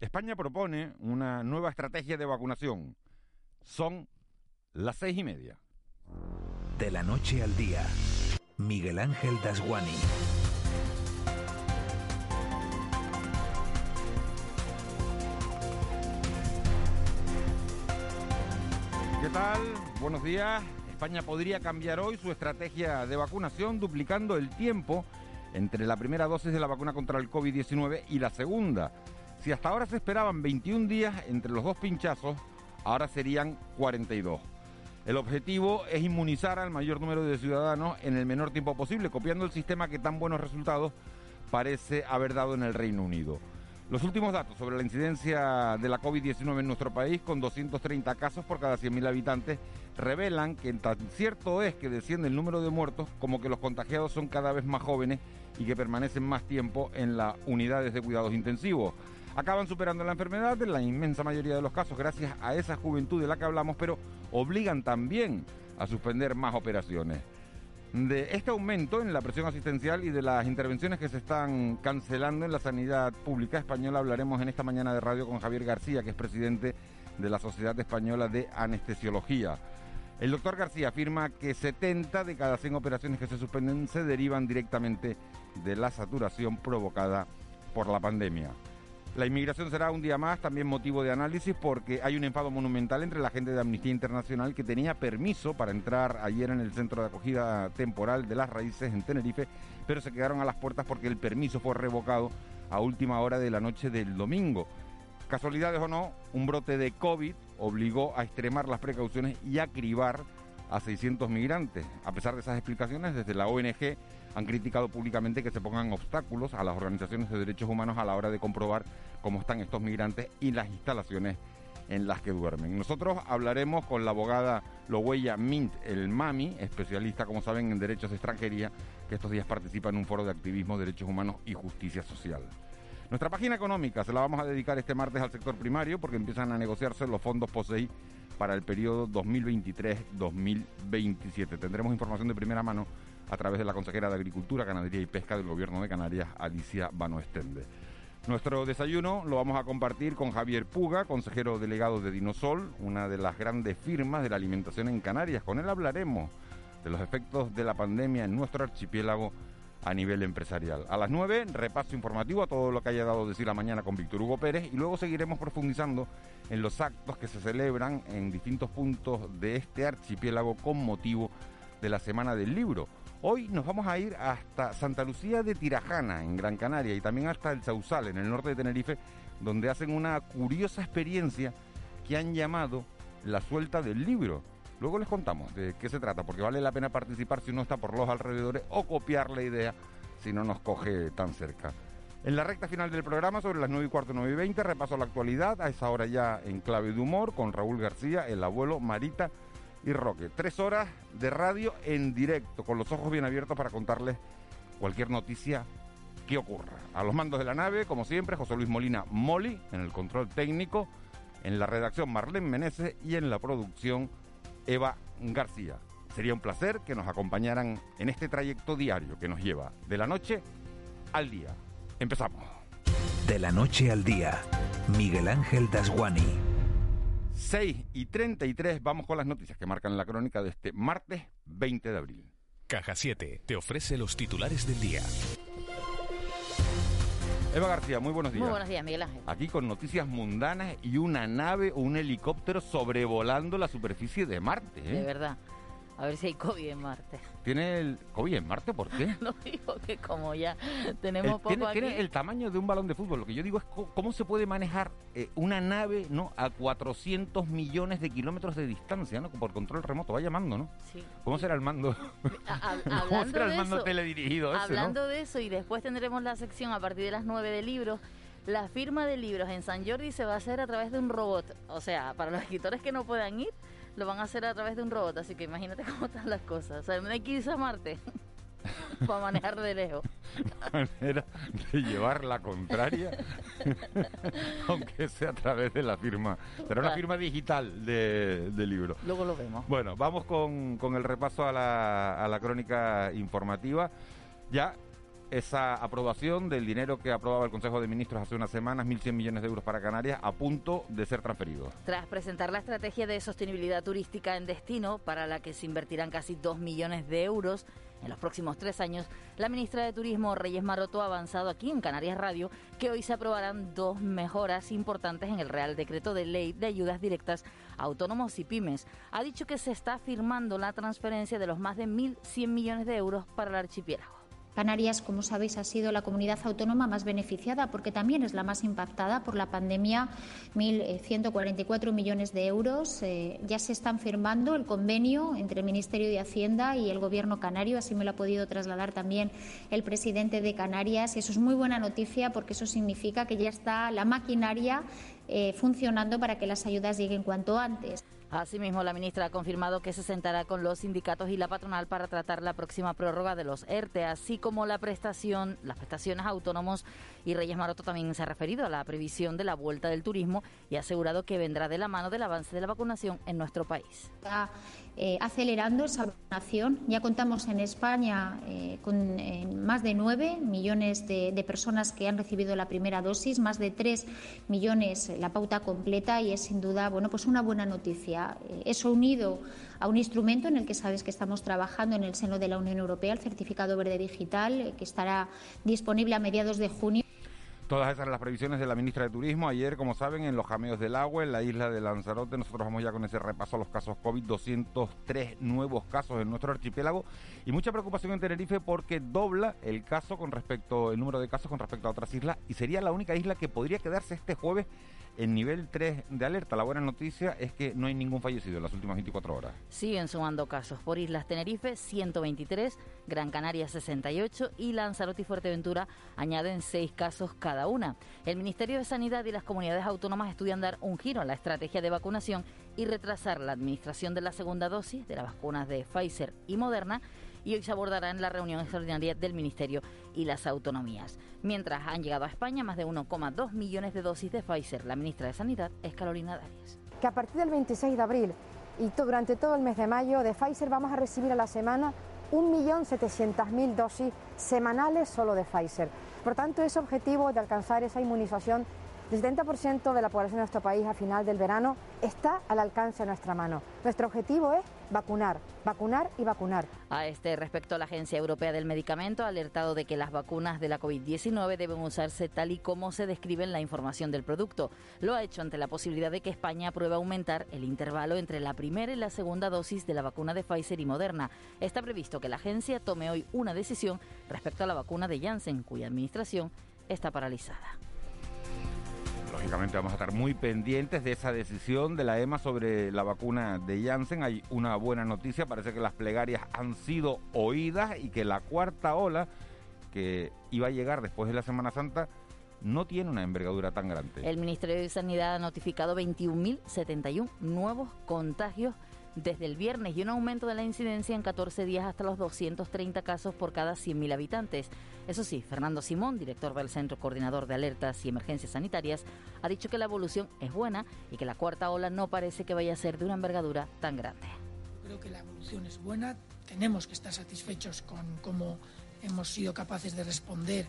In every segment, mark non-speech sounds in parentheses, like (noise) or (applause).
España propone una nueva estrategia de vacunación. Son las seis y media. De la noche al día, Miguel Ángel Dasguani. ¿Qué tal? Buenos días. España podría cambiar hoy su estrategia de vacunación duplicando el tiempo entre la primera dosis de la vacuna contra el COVID-19 y la segunda. Si hasta ahora se esperaban 21 días entre los dos pinchazos, ahora serían 42. El objetivo es inmunizar al mayor número de ciudadanos en el menor tiempo posible, copiando el sistema que tan buenos resultados parece haber dado en el Reino Unido. Los últimos datos sobre la incidencia de la COVID-19 en nuestro país, con 230 casos por cada 100.000 habitantes, revelan que tan cierto es que desciende el número de muertos como que los contagiados son cada vez más jóvenes y que permanecen más tiempo en las unidades de cuidados intensivos. Acaban superando la enfermedad en la inmensa mayoría de los casos gracias a esa juventud de la que hablamos, pero obligan también a suspender más operaciones. De este aumento en la presión asistencial y de las intervenciones que se están cancelando en la sanidad pública española hablaremos en esta mañana de radio con Javier García, que es presidente de la Sociedad Española de Anestesiología. El doctor García afirma que 70 de cada 100 operaciones que se suspenden se derivan directamente de la saturación provocada por la pandemia. La inmigración será un día más también motivo de análisis porque hay un enfado monumental entre la gente de Amnistía Internacional que tenía permiso para entrar ayer en el centro de acogida temporal de las raíces en Tenerife, pero se quedaron a las puertas porque el permiso fue revocado a última hora de la noche del domingo. Casualidades o no, un brote de COVID obligó a extremar las precauciones y a cribar a 600 migrantes. A pesar de esas explicaciones, desde la ONG han criticado públicamente que se pongan obstáculos a las organizaciones de derechos humanos a la hora de comprobar cómo están estos migrantes y las instalaciones en las que duermen. Nosotros hablaremos con la abogada Lohuella Mint El Mami, especialista, como saben, en derechos de extranjería, que estos días participa en un foro de activismo, derechos humanos y justicia social. Nuestra página económica se la vamos a dedicar este martes al sector primario porque empiezan a negociarse los fondos POSEI para el periodo 2023-2027. Tendremos información de primera mano a través de la consejera de Agricultura, Ganadería y Pesca del Gobierno de Canarias, Alicia Banoestende. Nuestro desayuno lo vamos a compartir con Javier Puga, consejero delegado de Dinosol, una de las grandes firmas de la alimentación en Canarias. Con él hablaremos de los efectos de la pandemia en nuestro archipiélago a nivel empresarial. A las 9, repaso informativo a todo lo que haya dado decir la mañana con Víctor Hugo Pérez y luego seguiremos profundizando en los actos que se celebran en distintos puntos de este archipiélago con motivo de la Semana del Libro. Hoy nos vamos a ir hasta Santa Lucía de Tirajana, en Gran Canaria, y también hasta el Sausal, en el norte de Tenerife, donde hacen una curiosa experiencia que han llamado la suelta del libro. Luego les contamos de qué se trata, porque vale la pena participar si uno está por los alrededores o copiar la idea si no nos coge tan cerca. En la recta final del programa, sobre las 9 y cuarto, 9 y 20, repaso la actualidad, a esa hora ya en clave de humor, con Raúl García, el abuelo, Marita y Roque. Tres horas de radio en directo, con los ojos bien abiertos para contarles cualquier noticia que ocurra. A los mandos de la nave, como siempre, José Luis Molina Moli, en el control técnico, en la redacción Marlene Meneses y en la producción Eva García. Sería un placer que nos acompañaran en este trayecto diario que nos lleva de la noche al día. Empezamos. De la noche al día, Miguel Ángel Dasguani. 6 y 33, vamos con las noticias que marcan la crónica de este martes 20 de abril. Caja 7 te ofrece los titulares del día. Eva García, muy buenos días. Muy buenos días, Miguel Ángel. Aquí con noticias mundanas y una nave o un helicóptero sobrevolando la superficie de Marte. ¿eh? De verdad. A ver si hay COVID en Marte. ¿Tiene el COVID en Marte? ¿Por qué? (laughs) no digo que como ya tenemos El- poco tiene, aquí... tiene el tamaño de un balón de fútbol. Lo que yo digo es cómo se puede manejar eh, una nave no a 400 millones de kilómetros de distancia, ¿no? Por control remoto. Va llamando, ¿no? Sí. ¿Cómo será el mando? A- a- (laughs) ¿Cómo será el mando eso, teledirigido ese, hablando de eso y después tendremos la sección a partir de las 9 de libros. La firma de libros en San Jordi se va a hacer a través de un robot. O sea, para los escritores que no puedan ir, lo van a hacer a través de un robot. Así que imagínate (laughs) cómo están las cosas. O sea, no hay que irse a Marte (laughs) para manejar de lejos. (laughs) manera de llevar la contraria, aunque sea a través de la firma. Será una firma digital de, de libro. Luego lo vemos. Bueno, vamos con, con el repaso a la, a la crónica informativa. Ya esa aprobación del dinero que aprobaba el Consejo de Ministros hace unas semanas, 1.100 millones de euros para Canarias, a punto de ser transferido. Tras presentar la estrategia de sostenibilidad turística en destino, para la que se invertirán casi 2 millones de euros, en los próximos tres años, la ministra de Turismo, Reyes Maroto, ha avanzado aquí en Canarias Radio que hoy se aprobarán dos mejoras importantes en el Real Decreto de Ley de Ayudas Directas a Autónomos y Pymes. Ha dicho que se está firmando la transferencia de los más de 1.100 millones de euros para el archipiélago. Canarias, como sabéis, ha sido la comunidad autónoma más beneficiada porque también es la más impactada por la pandemia, 1.144 millones de euros. Eh, ya se están firmando el convenio entre el Ministerio de Hacienda y el Gobierno canario, así me lo ha podido trasladar también el presidente de Canarias. Eso es muy buena noticia porque eso significa que ya está la maquinaria eh, funcionando para que las ayudas lleguen cuanto antes. Asimismo, la ministra ha confirmado que se sentará con los sindicatos y la patronal para tratar la próxima prórroga de los ERTE, así como la prestación, las prestaciones a autónomos. Y Reyes Maroto también se ha referido a la previsión de la vuelta del turismo y ha asegurado que vendrá de la mano del avance de la vacunación en nuestro país. Está eh, acelerando esa vacunación. Ya contamos en España eh, con eh, más de 9 millones de, personas que han recibido la primera dosis, más de 3 millones la pauta completa y es sin duda bueno, pues una buena noticia. Eso unido a un instrumento en el que sabes que estamos trabajando en el seno de la Unión Europea, el certificado verde digital, que estará disponible a mediados de junio. Todas esas las previsiones de la ministra de Turismo. Ayer, como saben, en los jameos del agua, en la isla de Lanzarote, nosotros vamos ya con ese repaso a los casos COVID, 203 nuevos casos en nuestro archipiélago y mucha preocupación en Tenerife porque dobla el caso con respecto, el número de casos con respecto a otras islas y sería la única isla que podría quedarse este jueves en nivel 3 de alerta. La buena noticia es que no hay ningún fallecido en las últimas 24 horas. Siguen sumando casos por Islas Tenerife, 123, Gran Canaria 68 y Lanzarote y Fuerteventura añaden 6 casos cada una. El Ministerio de Sanidad y las comunidades autónomas estudian dar un giro a la estrategia de vacunación y retrasar la administración de la segunda dosis de las vacunas de Pfizer y Moderna y hoy se abordará en la reunión extraordinaria del Ministerio y las autonomías. Mientras han llegado a España más de 1,2 millones de dosis de Pfizer, la ministra de Sanidad es Carolina Darias. Que a partir del 26 de abril y durante todo el mes de mayo de Pfizer vamos a recibir a la semana 1.700.000 dosis semanales solo de Pfizer. Por tanto, ese objetivo de alcanzar esa inmunización el 70% de la población de nuestro país a final del verano está al alcance de nuestra mano. Nuestro objetivo es vacunar, vacunar y vacunar. A este respecto, la Agencia Europea del Medicamento ha alertado de que las vacunas de la COVID-19 deben usarse tal y como se describe en la información del producto. Lo ha hecho ante la posibilidad de que España apruebe aumentar el intervalo entre la primera y la segunda dosis de la vacuna de Pfizer y Moderna. Está previsto que la agencia tome hoy una decisión respecto a la vacuna de Janssen, cuya administración está paralizada. Lógicamente vamos a estar muy pendientes de esa decisión de la EMA sobre la vacuna de Janssen. Hay una buena noticia, parece que las plegarias han sido oídas y que la cuarta ola que iba a llegar después de la Semana Santa no tiene una envergadura tan grande. El Ministerio de Sanidad ha notificado 21.071 nuevos contagios desde el viernes y un aumento de la incidencia en 14 días hasta los 230 casos por cada 100.000 habitantes. Eso sí, Fernando Simón, director del Centro Coordinador de Alertas y Emergencias Sanitarias, ha dicho que la evolución es buena y que la cuarta ola no parece que vaya a ser de una envergadura tan grande. Creo que la evolución es buena, tenemos que estar satisfechos con cómo hemos sido capaces de responder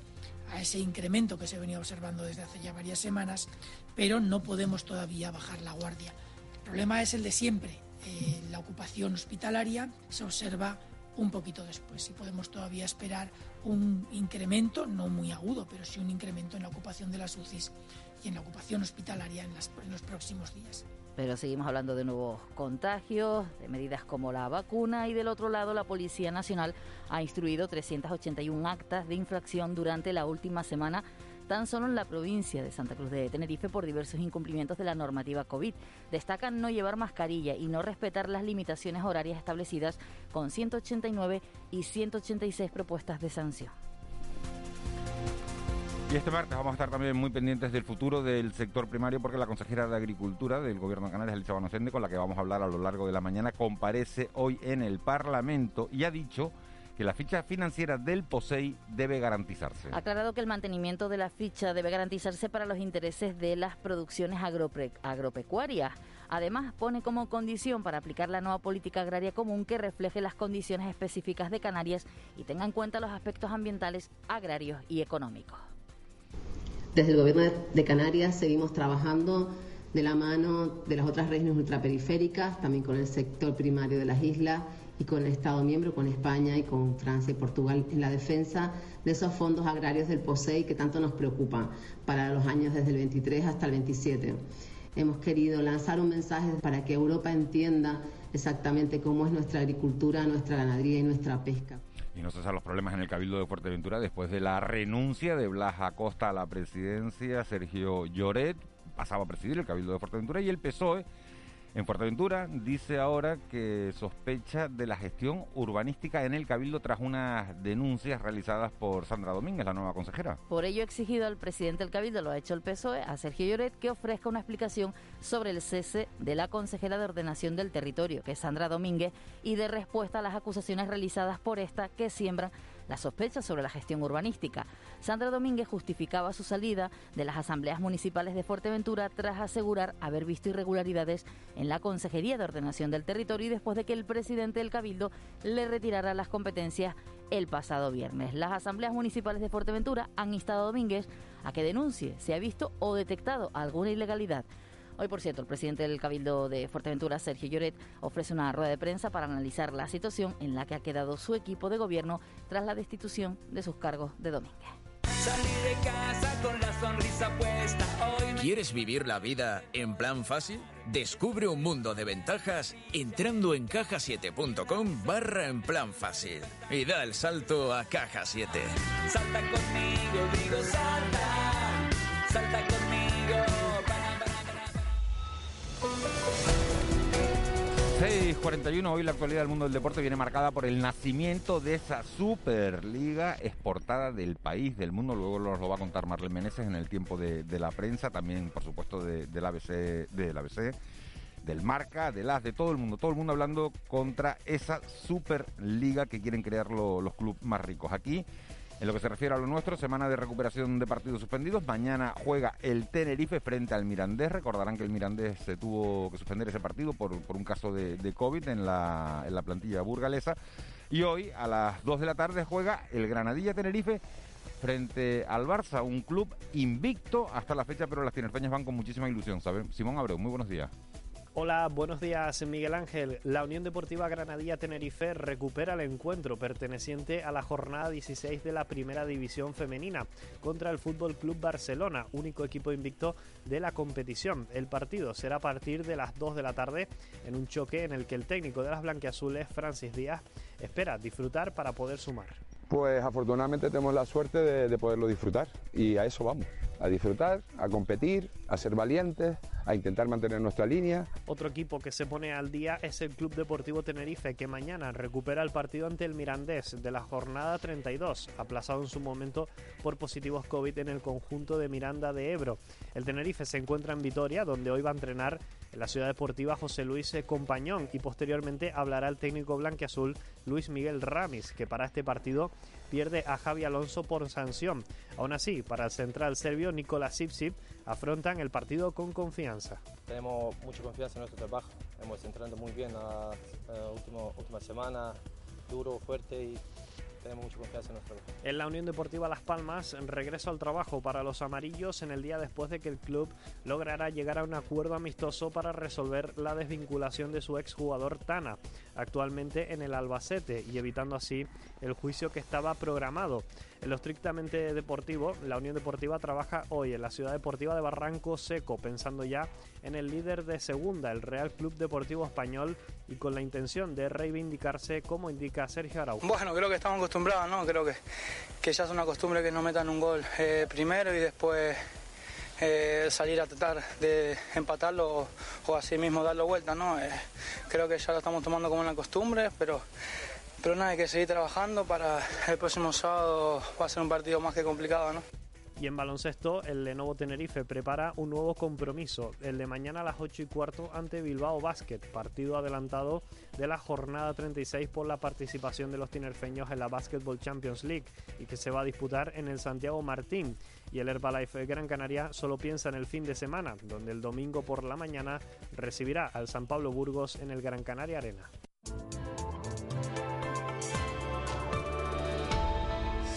a ese incremento que se venía observando desde hace ya varias semanas, pero no podemos todavía bajar la guardia. El problema es el de siempre, eh, la ocupación hospitalaria se observa un poquito después y podemos todavía esperar un incremento, no muy agudo, pero sí un incremento en la ocupación de las UCIs y en la ocupación hospitalaria en, las, en los próximos días. Pero seguimos hablando de nuevos contagios, de medidas como la vacuna y del otro lado la Policía Nacional ha instruido 381 actas de infracción durante la última semana tan solo en la provincia de Santa Cruz de Tenerife por diversos incumplimientos de la normativa COVID. Destacan no llevar mascarilla y no respetar las limitaciones horarias establecidas con 189 y 186 propuestas de sanción. Y este martes vamos a estar también muy pendientes del futuro del sector primario porque la consejera de Agricultura del Gobierno de Canarias, Elisa Banocende, con la que vamos a hablar a lo largo de la mañana, comparece hoy en el Parlamento y ha dicho que la ficha financiera del POSEI debe garantizarse. Ha aclarado que el mantenimiento de la ficha debe garantizarse para los intereses de las producciones agropecuarias. Además, pone como condición para aplicar la nueva política agraria común que refleje las condiciones específicas de Canarias y tenga en cuenta los aspectos ambientales, agrarios y económicos. Desde el Gobierno de Canarias seguimos trabajando de la mano de las otras regiones ultraperiféricas, también con el sector primario de las islas y con el Estado miembro, con España y con Francia y Portugal en la defensa de esos fondos agrarios del POSEI que tanto nos preocupan para los años desde el 23 hasta el 27. Hemos querido lanzar un mensaje para que Europa entienda exactamente cómo es nuestra agricultura, nuestra ganadería y nuestra pesca. Y no cesan los problemas en el Cabildo de Fuerteventura después de la renuncia de Blas Acosta a la presidencia. Sergio Lloret pasaba a presidir el Cabildo de Fuerteventura y el PSOE en Fuerteventura dice ahora que sospecha de la gestión urbanística en el Cabildo tras unas denuncias realizadas por Sandra Domínguez, la nueva consejera. Por ello ha exigido al presidente del Cabildo, lo ha hecho el PSOE, a Sergio Lloret, que ofrezca una explicación sobre el cese de la consejera de ordenación del territorio, que es Sandra Domínguez, y de respuesta a las acusaciones realizadas por esta que siembran la sospecha sobre la gestión urbanística. Sandra Domínguez justificaba su salida de las asambleas municipales de Fuerteventura tras asegurar haber visto irregularidades en la Consejería de Ordenación del Territorio y después de que el presidente del Cabildo le retirara las competencias el pasado viernes. Las asambleas municipales de Fuerteventura han instado a Domínguez a que denuncie si ha visto o detectado alguna ilegalidad Hoy, por cierto, el presidente del Cabildo de Fuerteventura, Sergio Lloret, ofrece una rueda de prensa para analizar la situación en la que ha quedado su equipo de gobierno tras la destitución de sus cargos de Domínguez. ¿Quieres vivir la vida en plan fácil? Descubre un mundo de ventajas entrando en cajasiete.com barra en plan fácil y da el salto a Caja 7. Salta conmigo, digo salta, salta 6.41, hoy la actualidad del mundo del deporte viene marcada por el nacimiento de esa Superliga exportada del país, del mundo. Luego nos lo va a contar Marlene Meneses en el tiempo de, la prensa, también por supuesto de, del ABC, del ABC, del Marca, del AS, de todo el mundo. Todo el mundo hablando contra esa Superliga que quieren crear los clubes más ricos. Aquí en lo que se refiere a lo nuestro, semana de recuperación de partidos suspendidos. Mañana juega el Tenerife frente al Mirandés. Recordarán que el Mirandés se tuvo que suspender ese partido por, un caso de, COVID en la, en la plantilla burgalesa. Y hoy, a las 2 de la tarde, juega el Granadilla Tenerife frente al Barça, un club invicto hasta la fecha, pero las tinerfeñas van con muchísima ilusión, ¿saben? Simón Abreu, muy buenos días. Hola, buenos días Miguel Ángel. La Unión Deportiva Granadilla Tenerife recupera el encuentro perteneciente a la jornada 16 de la Primera División Femenina contra el Fútbol Club Barcelona, único equipo invicto de la competición. El partido será a partir de las 2 de la tarde en un choque en el que el técnico de las blanquiazules, Francis Díaz, espera disfrutar para poder sumar. Pues afortunadamente tenemos la suerte de, de poderlo disfrutar y a eso vamos a disfrutar, a competir, a ser valientes, a intentar mantener nuestra línea. Otro equipo que se pone al día es el Club Deportivo Tenerife, que mañana recupera el partido ante el Mirandés de la jornada 32, aplazado en su momento por positivos COVID en el conjunto de Miranda de Ebro. El Tenerife se encuentra en Vitoria, donde hoy va a entrenar en la ciudad deportiva José Luis Compañón y posteriormente hablará el técnico blanquiazul Luis Miguel Ramis, que para este partido pierde a Javi Alonso por sanción. Aún así, para el central serbio Nikola Sipsip afrontan el partido con confianza. Tenemos mucha confianza en nuestro trabajo, hemos entrenado muy bien la, última, última semana, duro, fuerte y En la Unión Deportiva Las Palmas, regreso al trabajo para los amarillos en el día después de que el club lograra llegar a un acuerdo amistoso para resolver la desvinculación de su exjugador Tana, actualmente en el Albacete, y evitando así el juicio que estaba programado. En lo estrictamente deportivo, la Unión Deportiva trabaja hoy en la Ciudad Deportiva de Barranco Seco, pensando ya en el líder de segunda, el Real Club Deportivo Español, y con la intención de reivindicarse, como indica Sergio Araujo. Bueno, creo que estamos acostumbrados, ¿no? Creo que, que ya es una costumbre que nos metan un gol eh, primero y después eh, salir a tratar de empatarlo o, así mismo darlo vuelta, ¿no? Eh, creo que ya lo estamos tomando como una costumbre, pero pero nada, hay que seguir trabajando para el próximo sábado va a ser un partido más que complicado, ¿no? Y en baloncesto, el Lenovo Tenerife prepara un nuevo compromiso, el de mañana a las 8 y cuarto ante Bilbao Basket, partido adelantado de la jornada 36 por la participación de los tinerfeños en la Basketball Champions League y que se va a disputar en el Santiago Martín. Y el Herbalife Gran Canaria solo piensa en el fin de semana, donde el domingo por la mañana recibirá al San Pablo Burgos en el Gran Canaria Arena.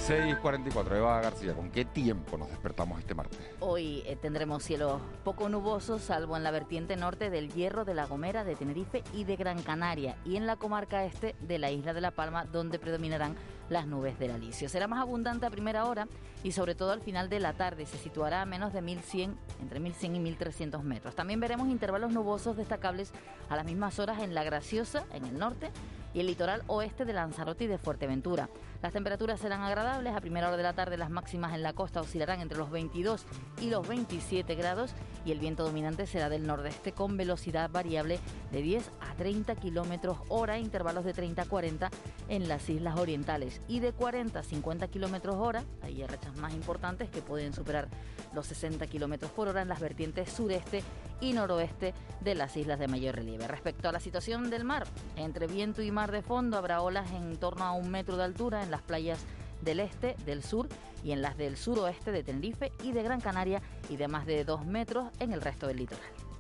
6.44, Eva García, ¿con qué tiempo nos despertamos este martes? Hoy eh, tendremos cielos poco nubosos, salvo en la vertiente norte del Hierro, de La Gomera, de Tenerife y de Gran Canaria, y en la comarca este de la isla de La Palma, donde predominarán las nubes del Alicio. Será más abundante a primera hora y sobre todo al final de la tarde. Se situará a menos de 1100, entre 1100 y 1300 metros. También veremos intervalos nubosos destacables a las mismas horas en La Graciosa, en el norte, y el litoral oeste de Lanzarote y de Fuerteventura. Las temperaturas serán agradables. A primera hora de la tarde las máximas en la costa oscilarán entre los 22 y los 27 grados y el viento dominante será del nordeste con velocidad variable de 10 a 30 kilómetros hora, intervalos de 30 a 40 en las islas orientales y de 40 a 50 kilómetros hora. Hay rachas más importantes que pueden superar los 60 kilómetros por hora en las vertientes sureste y noroeste de las islas de mayor relieve. Respecto a la situación del mar, entre viento y mar de fondo habrá olas en torno a un metro de altura en las playas del este, del sur y en las del suroeste de Tenerife y de Gran Canaria y de más de dos metros en el resto del litoral.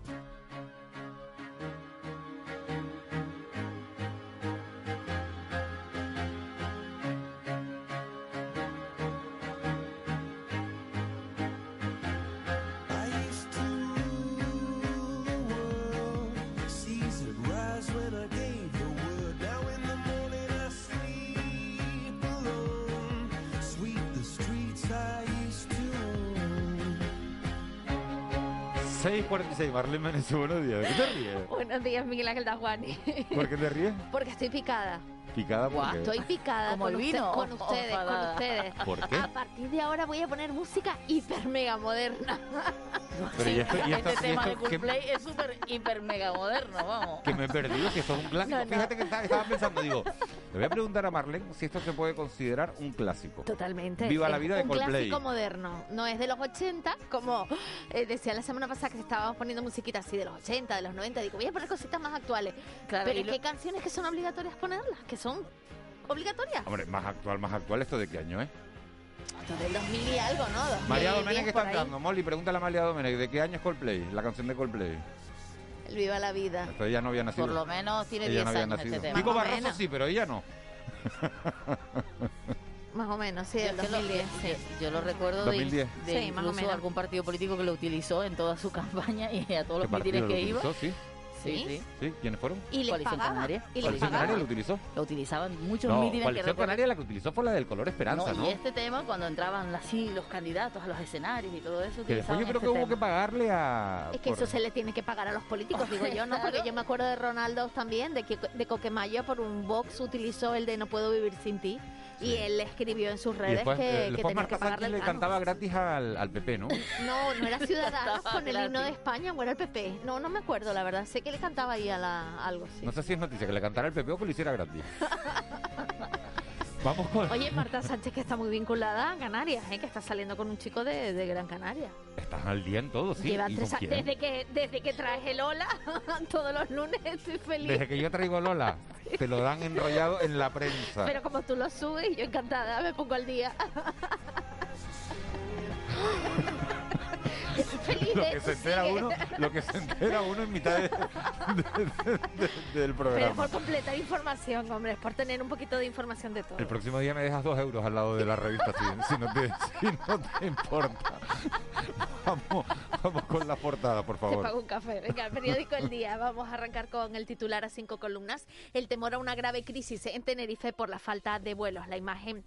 6.46, Marlene Menezes, buenos días. ¿De qué te ríes? Buenos días, Miguel Ángel Dajuani. ¿Por qué te ríes? Porque estoy picada. ¿Picada por qué? Estoy picada Como con, el vino. usted- con ustedes, con ustedes. ¿Por qué? A partir de ahora voy a poner música hiper mega moderna. (laughs) Pero y esto, y esto- este y tema de esto que, Coldplay es súper, hiper, mega moderno, vamos. que me he perdido, que esto es un clásico. No, no. Fíjate que estaba, estaba pensando, digo, le voy a preguntar a Marlene si esto se puede considerar un clásico. Totalmente. Viva la vida de un Coldplay. clásico moderno. No es de los 80, como eh, decía la semana pasada que estábamos poniendo musiquita así de los 80, de los 90. Digo, voy a poner cositas más actuales. Claro, Pero es lo- que hay canciones que son obligatorias ponerlas, que son obligatorias. Hombre, más actual, más actual, ¿esto de qué año es? Esto del 2000 y algo, ¿no? 2010 María Domenech está ahí. entrando. Molly, pregúntale a María Domenech, ¿de qué año es Coldplay? La canción de Coldplay. El Viva la Vida. Esto ella no había nacido. Por lo menos tiene ella 10 no había años nacido. este tema. Pico Barroso menos. sí, pero ella no. (laughs) Más o menos, sí, Yo, del es que lo- 2010. sí. yo- lo recuerdo de, 2010. de Sí, más o menos. algún partido político que lo utilizó en toda su (laughs) campaña y a todos ¿Qué los mítines que iba. utilizó? Sí, Sí, ¿Sí? ¿Quiénes fueron? Y les Coalición pagaba. Canaria. Y les ¿Coalición pagaba. Canaria lo utilizó? Lo utilizaban muchos No, mítines que Coalición recuerdo- Canaria la que utilizó fue la del color esperanza, No, ¿no? y este tema, cuando entraban así los candidatos a los escenarios y todo eso, Que después yo creo que este hubo que pagarle a... Es que por- eso se le tiene que pagar a los políticos, digo yo, ¿no? (laughs) Porque yo me acuerdo de Ronaldo también, de que de Coquemaya por un box utilizó el de No puedo vivir sin ti. Y él escribió en sus redes después, que, eh, que después tenía que pagarle le cantaba gratis al, al PP, ¿no? No, no era (laughs) Ciudadanos con el himno de España o era el PP. No, no me acuerdo, la verdad. Sé que le cantaba ahí a la, algo así. No sé si es noticia que le cantara el PP o que lo hiciera gratis. (laughs) Vamos con... Oye, Marta Sánchez, que está muy vinculada a Canarias, ¿eh? que está saliendo con un chico de, de Gran Canaria. Estás al día en todo, sí. Lleva ¿Y tres desde que desde que traes el hola, (laughs) todos los lunes estoy feliz. Desde que yo traigo Lola, te lo dan enrollado en la prensa. Pero como tú lo subes, yo encantada, me pongo al día. (laughs) Lo que se entera sigue. uno, lo que se entera uno en mitad de- de- de- del Pero programa. por completar información, hombre, es por tener un poquito de información de todo. El próximo día me dejas dos euros al lado de la revista, si, si no, te, si no te importa. Vamos, vamos con la portada, por Te favor. pago un café. Venga, el periódico El Día. Vamos a arrancar con el titular a cinco columnas. El temor a una grave crisis en Tenerife por la falta de vuelos. La imagen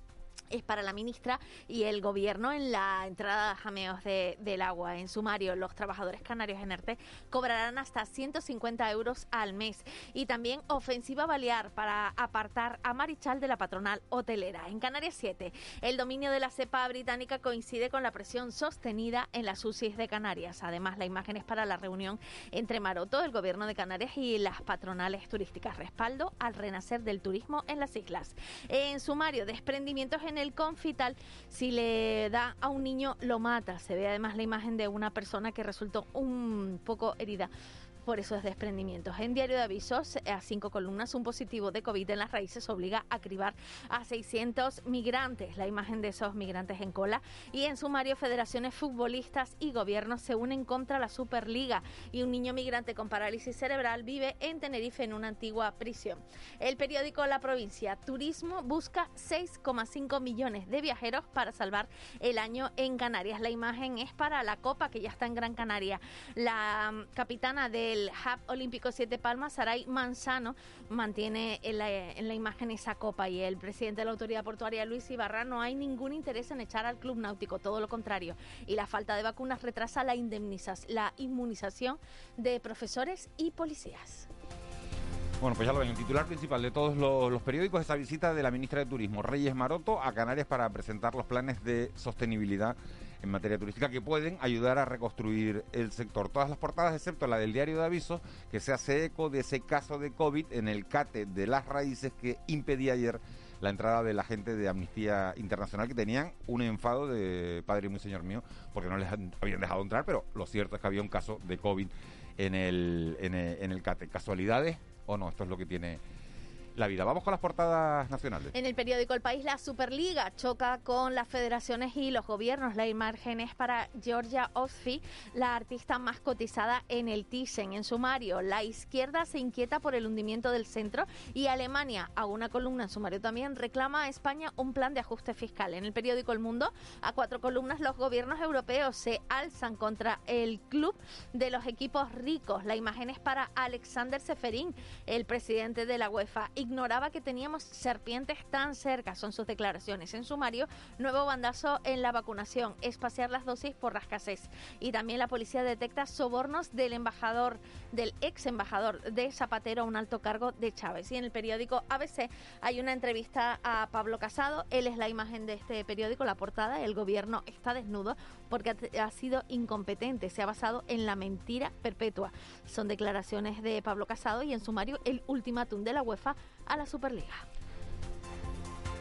es para la ministra y el gobierno en la entrada a jameos de- del agua. En sumario, los trabajadores canarios en ERTE cobrarán hasta 150 euros al mes. Y también ofensiva balear para apartar a Marichal de la patronal hotelera. En Canarias 7, el dominio de la cepa británica coincide con la presión sostenida en las UCIs de Canarias. Además, la imagen es para la reunión entre Maroto, el gobierno de Canarias y las patronales turísticas. Respaldo al renacer del turismo en las islas. En sumario, desprendimientos en el Confital, si le da a un niño lo mata. Se ve además la imagen de una persona que resultó un poco herida por esos desprendimientos. En Diario de Avisos, a cinco columnas, un positivo de COVID en las raíces obliga a cribar a 600 migrantes. La imagen de esos migrantes en cola. Y en sumario, federaciones futbolistas y gobiernos se unen contra la Superliga. Y un niño migrante con parálisis cerebral vive en Tenerife en una antigua prisión. El periódico La Provincia, Turismo busca 6,5 millones de viajeros para salvar el año en Canarias. La imagen es para la Copa que ya está en Gran Canaria. La mm, capitana de el Hub Olímpico Siete Palmas, Saray Manzano, mantiene en la, en la, imagen esa copa y el presidente de la autoridad portuaria, Luis Ibarra, no hay ningún interés en echar al club náutico, todo lo contrario. Y la falta de vacunas retrasa la, la inmunización de profesores y policías. Bueno, pues ya lo ven, el titular principal de todos los, periódicos es esa visita de la ministra de Turismo, Reyes Maroto, a Canarias para presentar los planes de sostenibilidad en materia turística que pueden ayudar a reconstruir el sector. Todas las portadas, excepto la del diario de aviso, que se hace eco de ese caso de COVID en el CATE de las raíces que impedía ayer la entrada de la gente de Amnistía Internacional que tenían un enfado de padre y muy señor mío porque no les habían dejado entrar, pero lo cierto es que había un caso de COVID en el, en el, en el CATE. ¿Casualidades o no? Esto es lo que tiene la vida. Vamos con las portadas nacionales. En el periódico El País, la Superliga choca con las federaciones y los gobiernos. La imagen es para Georgia Osfi, la artista más cotizada en el Thyssen. En sumario, la izquierda se inquieta por el hundimiento del centro y Alemania, a una columna en sumario también, reclama a España un plan de ajuste fiscal. En el periódico El Mundo, a cuatro columnas, los gobiernos europeos se alzan contra el club de los equipos ricos. La imagen es para Alexander Seferín, el presidente de la UEFA ignoraba que teníamos serpientes tan cerca, son sus declaraciones. En sumario, nuevo bandazo en la vacunación, espaciar las dosis por la escasez. Y también la policía detecta sobornos del embajador, del ex embajador de Zapatero a un alto cargo de Chávez. Y en el periódico ABC hay una entrevista a Pablo Casado. Él es la imagen de este periódico, la portada. El gobierno está desnudo porque ha sido incompetente. Se ha basado en la mentira perpetua. Son declaraciones de Pablo Casado y en sumario el ultimátum de la UEFA a la Superliga.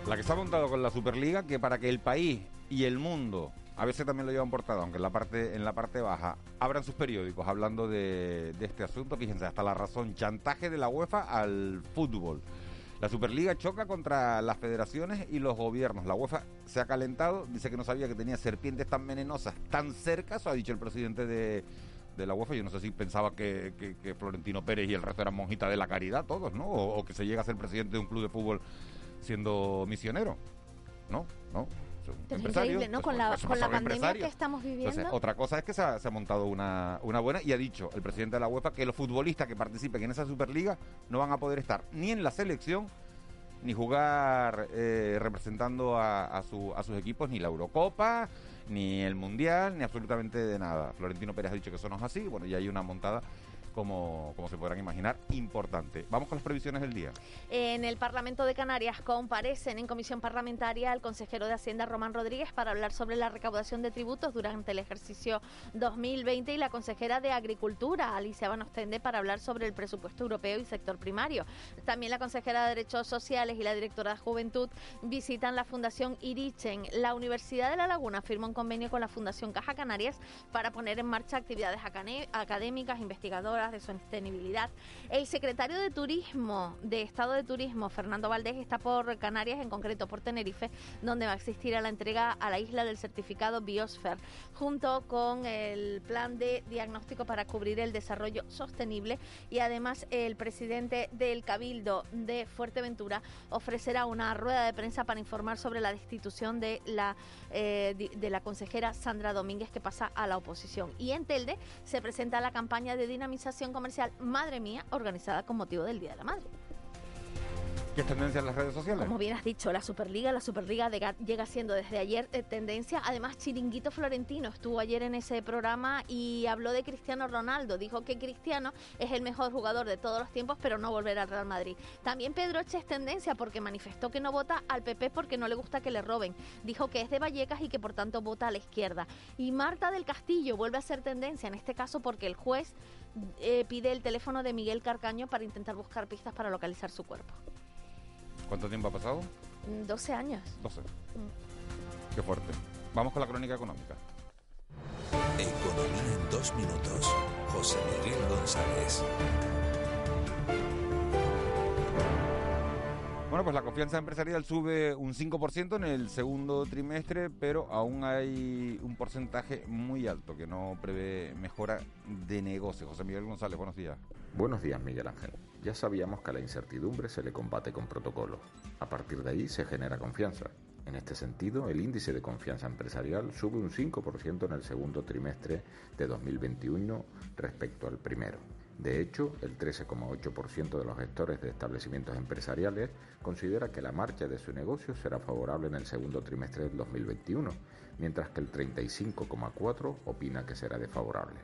La que ha montado con la Superliga, que para que el país y el mundo, a veces también lo llevan portado, aunque en la parte, en la parte baja, abran sus periódicos hablando de, de este asunto, fíjense, hasta la razón, chantaje de la UEFA al fútbol. La Superliga choca contra las federaciones y los gobiernos. La UEFA se ha calentado, dice que no sabía que tenía serpientes tan venenosas tan cerca, eso ha dicho el presidente de, de la UEFA. Yo no sé si pensaba que, Florentino Pérez y el resto eran monjitas de la caridad, todos, ¿no? O, que se llega a ser presidente de un club de fútbol siendo misionero. No, no. Es increíble, ¿no? Con la, con la pandemia que estamos viviendo. otra cosa es que se ha, montado una, una, buena y ha dicho el presidente de la UEFA que los futbolistas que participen en esa Superliga no van a poder estar ni en la selección ni jugar eh, representando a, a, su, a sus equipos ni la Eurocopa ni el Mundial, ni absolutamente de nada. Florentino Pérez ha dicho que eso no es así, bueno, ya hay una montada como, como se podrán imaginar, importante. Vamos con las previsiones del día. En el Parlamento de Canarias comparecen en comisión parlamentaria el consejero de Hacienda Román Rodríguez para hablar sobre la recaudación de tributos durante el ejercicio 2020 y la consejera de Agricultura, Alicia Banostende, para hablar sobre el presupuesto europeo y sector primario. También la consejera de Derechos Sociales y la directora de Juventud visitan la Fundación Irichen. La Universidad de La Laguna firma un convenio con la Fundación Caja Canarias para poner en marcha actividades académicas, investigadoras, de sostenibilidad. El secretario de Turismo de Estado de Turismo, Fernando Valdés, está por Canarias, en concreto por Tenerife, donde va a existir a la entrega a la isla del certificado Biosfer, junto con el plan de diagnóstico para cubrir el desarrollo sostenible y además el presidente del Cabildo de Fuerteventura ofrecerá una rueda de prensa para informar sobre la destitución de la, eh, de la consejera Sandra Domínguez que pasa a la oposición. Y en Telde se presenta la campaña de dinamización comercial Madre Mía, organizada con motivo del Día de la Madre. ¿Qué es tendencia en las redes sociales? Como bien has dicho, la Superliga, la Superliga llega siendo desde ayer eh, tendencia. Además, Chiringuito Florentino estuvo ayer en ese programa y habló de Cristiano Ronaldo. Dijo que Cristiano es el mejor jugador de todos los tiempos, pero no volverá al Real Madrid. También Pedro Eche es tendencia porque manifestó que no vota al PP porque no le gusta que le roben. Dijo que es de Vallecas y que por tanto vota a la izquierda. Y Marta del Castillo vuelve a ser tendencia, en este caso porque el juez eh, pide el teléfono de Miguel Carcaño para intentar buscar pistas para localizar su cuerpo. ¿Cuánto tiempo ha pasado? 12 años. 12. Qué fuerte. Vamos con la crónica económica. Economía en dos minutos. José Miguel González. Bueno, pues la confianza empresarial sube un 5% en el segundo trimestre, pero aún hay un porcentaje muy alto que no prevé mejora de negocio. José Miguel González, buenos días. Buenos días, Miguel Ángel. Ya sabíamos que a la incertidumbre se le combate con protocolos. A partir de ahí se genera confianza. En este sentido, el índice de confianza empresarial sube un 5% en el segundo trimestre de 2021 respecto al primero. De hecho, el 13,8% de los gestores de establecimientos empresariales considera que la marcha de su negocio será favorable en el segundo trimestre del 2021, mientras que el 35,4% opina que será desfavorable.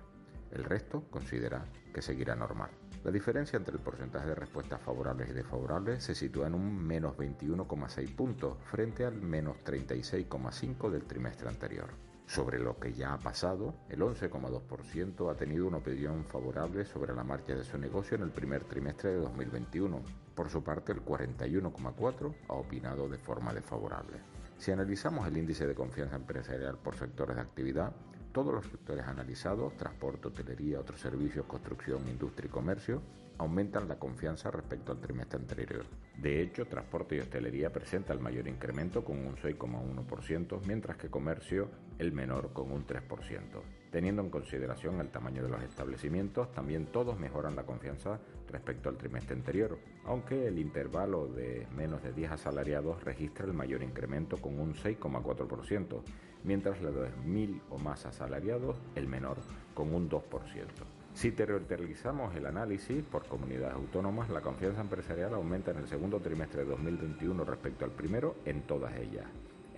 El resto considera que seguirá normal. La diferencia entre el porcentaje de respuestas favorables y desfavorables se sitúa en un menos 21,6 puntos frente al menos 36,5 del trimestre anterior. Sobre lo que ya ha pasado, el 11,2% ha tenido una opinión favorable sobre la marcha de su negocio en el primer trimestre de 2021. Por su parte, el 41,4% ha opinado de forma desfavorable. Si analizamos el índice de confianza empresarial por sectores de actividad, todos los sectores analizados, transporte, hotelería, otros servicios, construcción, industria y comercio, aumentan la confianza respecto al trimestre anterior. De hecho, transporte y hostelería presenta el mayor incremento con un 6,1%, mientras que comercio el menor con un 3%. Teniendo en consideración el tamaño de los establecimientos, también todos mejoran la confianza respecto al trimestre anterior, aunque el intervalo de menos de 10 asalariados registra el mayor incremento con un 6,4%, mientras la de 1.000 o más asalariados el menor con un 2%. Si territorializamos el análisis por comunidades autónomas, la confianza empresarial aumenta en el segundo trimestre de 2021 respecto al primero en todas ellas.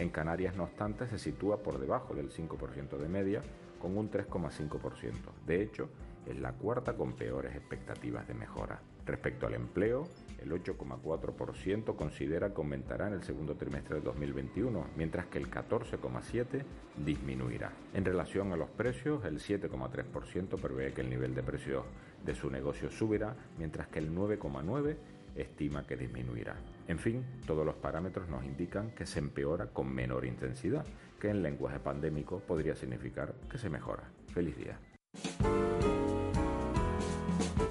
En Canarias, no obstante, se sitúa por debajo del 5% de media, con un 3,5%. De hecho, es la cuarta con peores expectativas de mejora. Respecto al empleo, el 8,4% considera que aumentará en el segundo trimestre de 2021, mientras que el 14,7% disminuirá. En relación a los precios, el 7,3% prevé que el nivel de precios de su negocio subirá, mientras que el 9,9% estima que disminuirá. En fin, todos los parámetros nos indican que se empeora con menor intensidad, que en lenguaje pandémico podría significar que se mejora. Feliz día.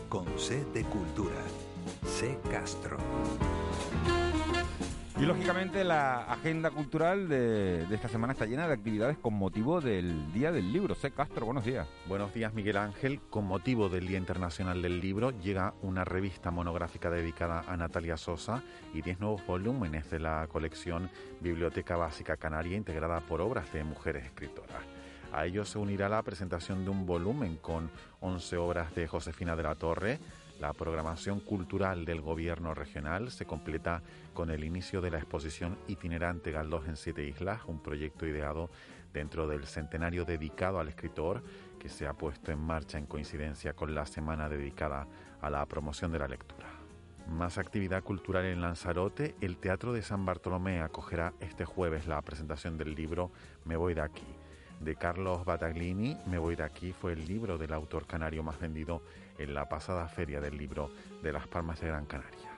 Con sed de cultura. C. Castro. Y lógicamente la agenda cultural de, esta semana está llena de actividades con motivo del Día del Libro. C. Castro, buenos días. Buenos días, Miguel Ángel. Con motivo del Día Internacional del Libro llega una revista monográfica dedicada a Natalia Sosa y 10 nuevos volúmenes de la colección Biblioteca Básica Canaria integrada por obras de mujeres escritoras. A ello se unirá la presentación de un volumen con 11 obras de Josefina de la Torre, la programación cultural del gobierno regional se completa con el inicio de la exposición itinerante Galdós en Siete Islas, un proyecto ideado dentro del centenario dedicado al escritor que se ha puesto en marcha en coincidencia con la semana dedicada a la promoción de la lectura. Más actividad cultural en Lanzarote, el Teatro de San Bartolomé acogerá este jueves la presentación del libro Me voy de aquí de Carlos Bataglini, Me voy de aquí, fue el libro del autor canario más vendido en la pasada feria del libro de Las Palmas de Gran Canaria.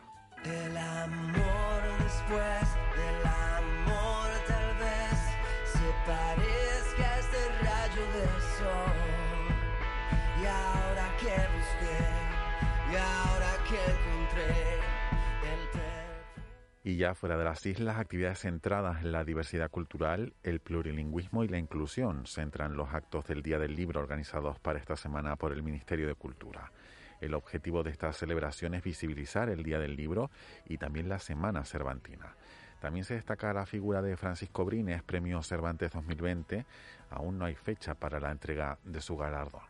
Y ya fuera de las islas, actividades centradas en la diversidad cultural, el plurilingüismo y la inclusión centran los actos del Día del Libro organizados para esta semana por el Ministerio de Cultura. El objetivo de esta celebración es visibilizar el Día del Libro y también la Semana Cervantina. También se destaca la figura de Francisco Brines, Premio Cervantes 2020. Aún no hay fecha para la entrega de su galardón.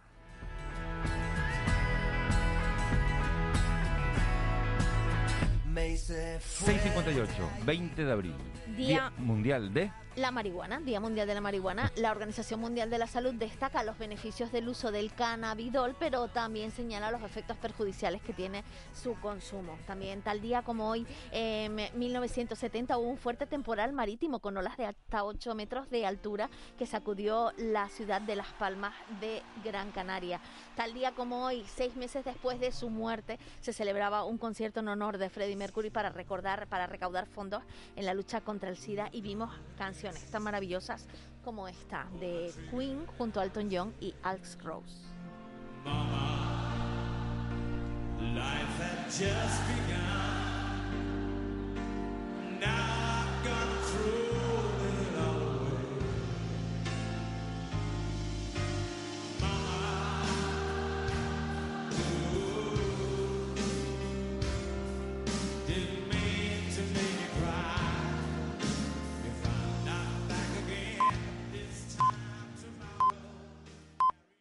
658, 20 de abril. Día, Mundial de La marihuana, Día Mundial de la Marihuana. La Organización Mundial de la Salud destaca los beneficios del uso del cannabidol, pero también señala los efectos perjudiciales que tiene su consumo. También tal día como hoy, en 1970, hubo un fuerte temporal marítimo con olas de hasta 8 metros de altura que sacudió la ciudad de Las Palmas de Gran Canaria. Tal día como hoy, seis meses después de su muerte, se celebraba un concierto en honor de Freddie Mercury para recordar, para recaudar fondos en la lucha contra el SIDA y vimos canciones tan maravillosas como esta de Queen junto a Elton John y Alex Rose.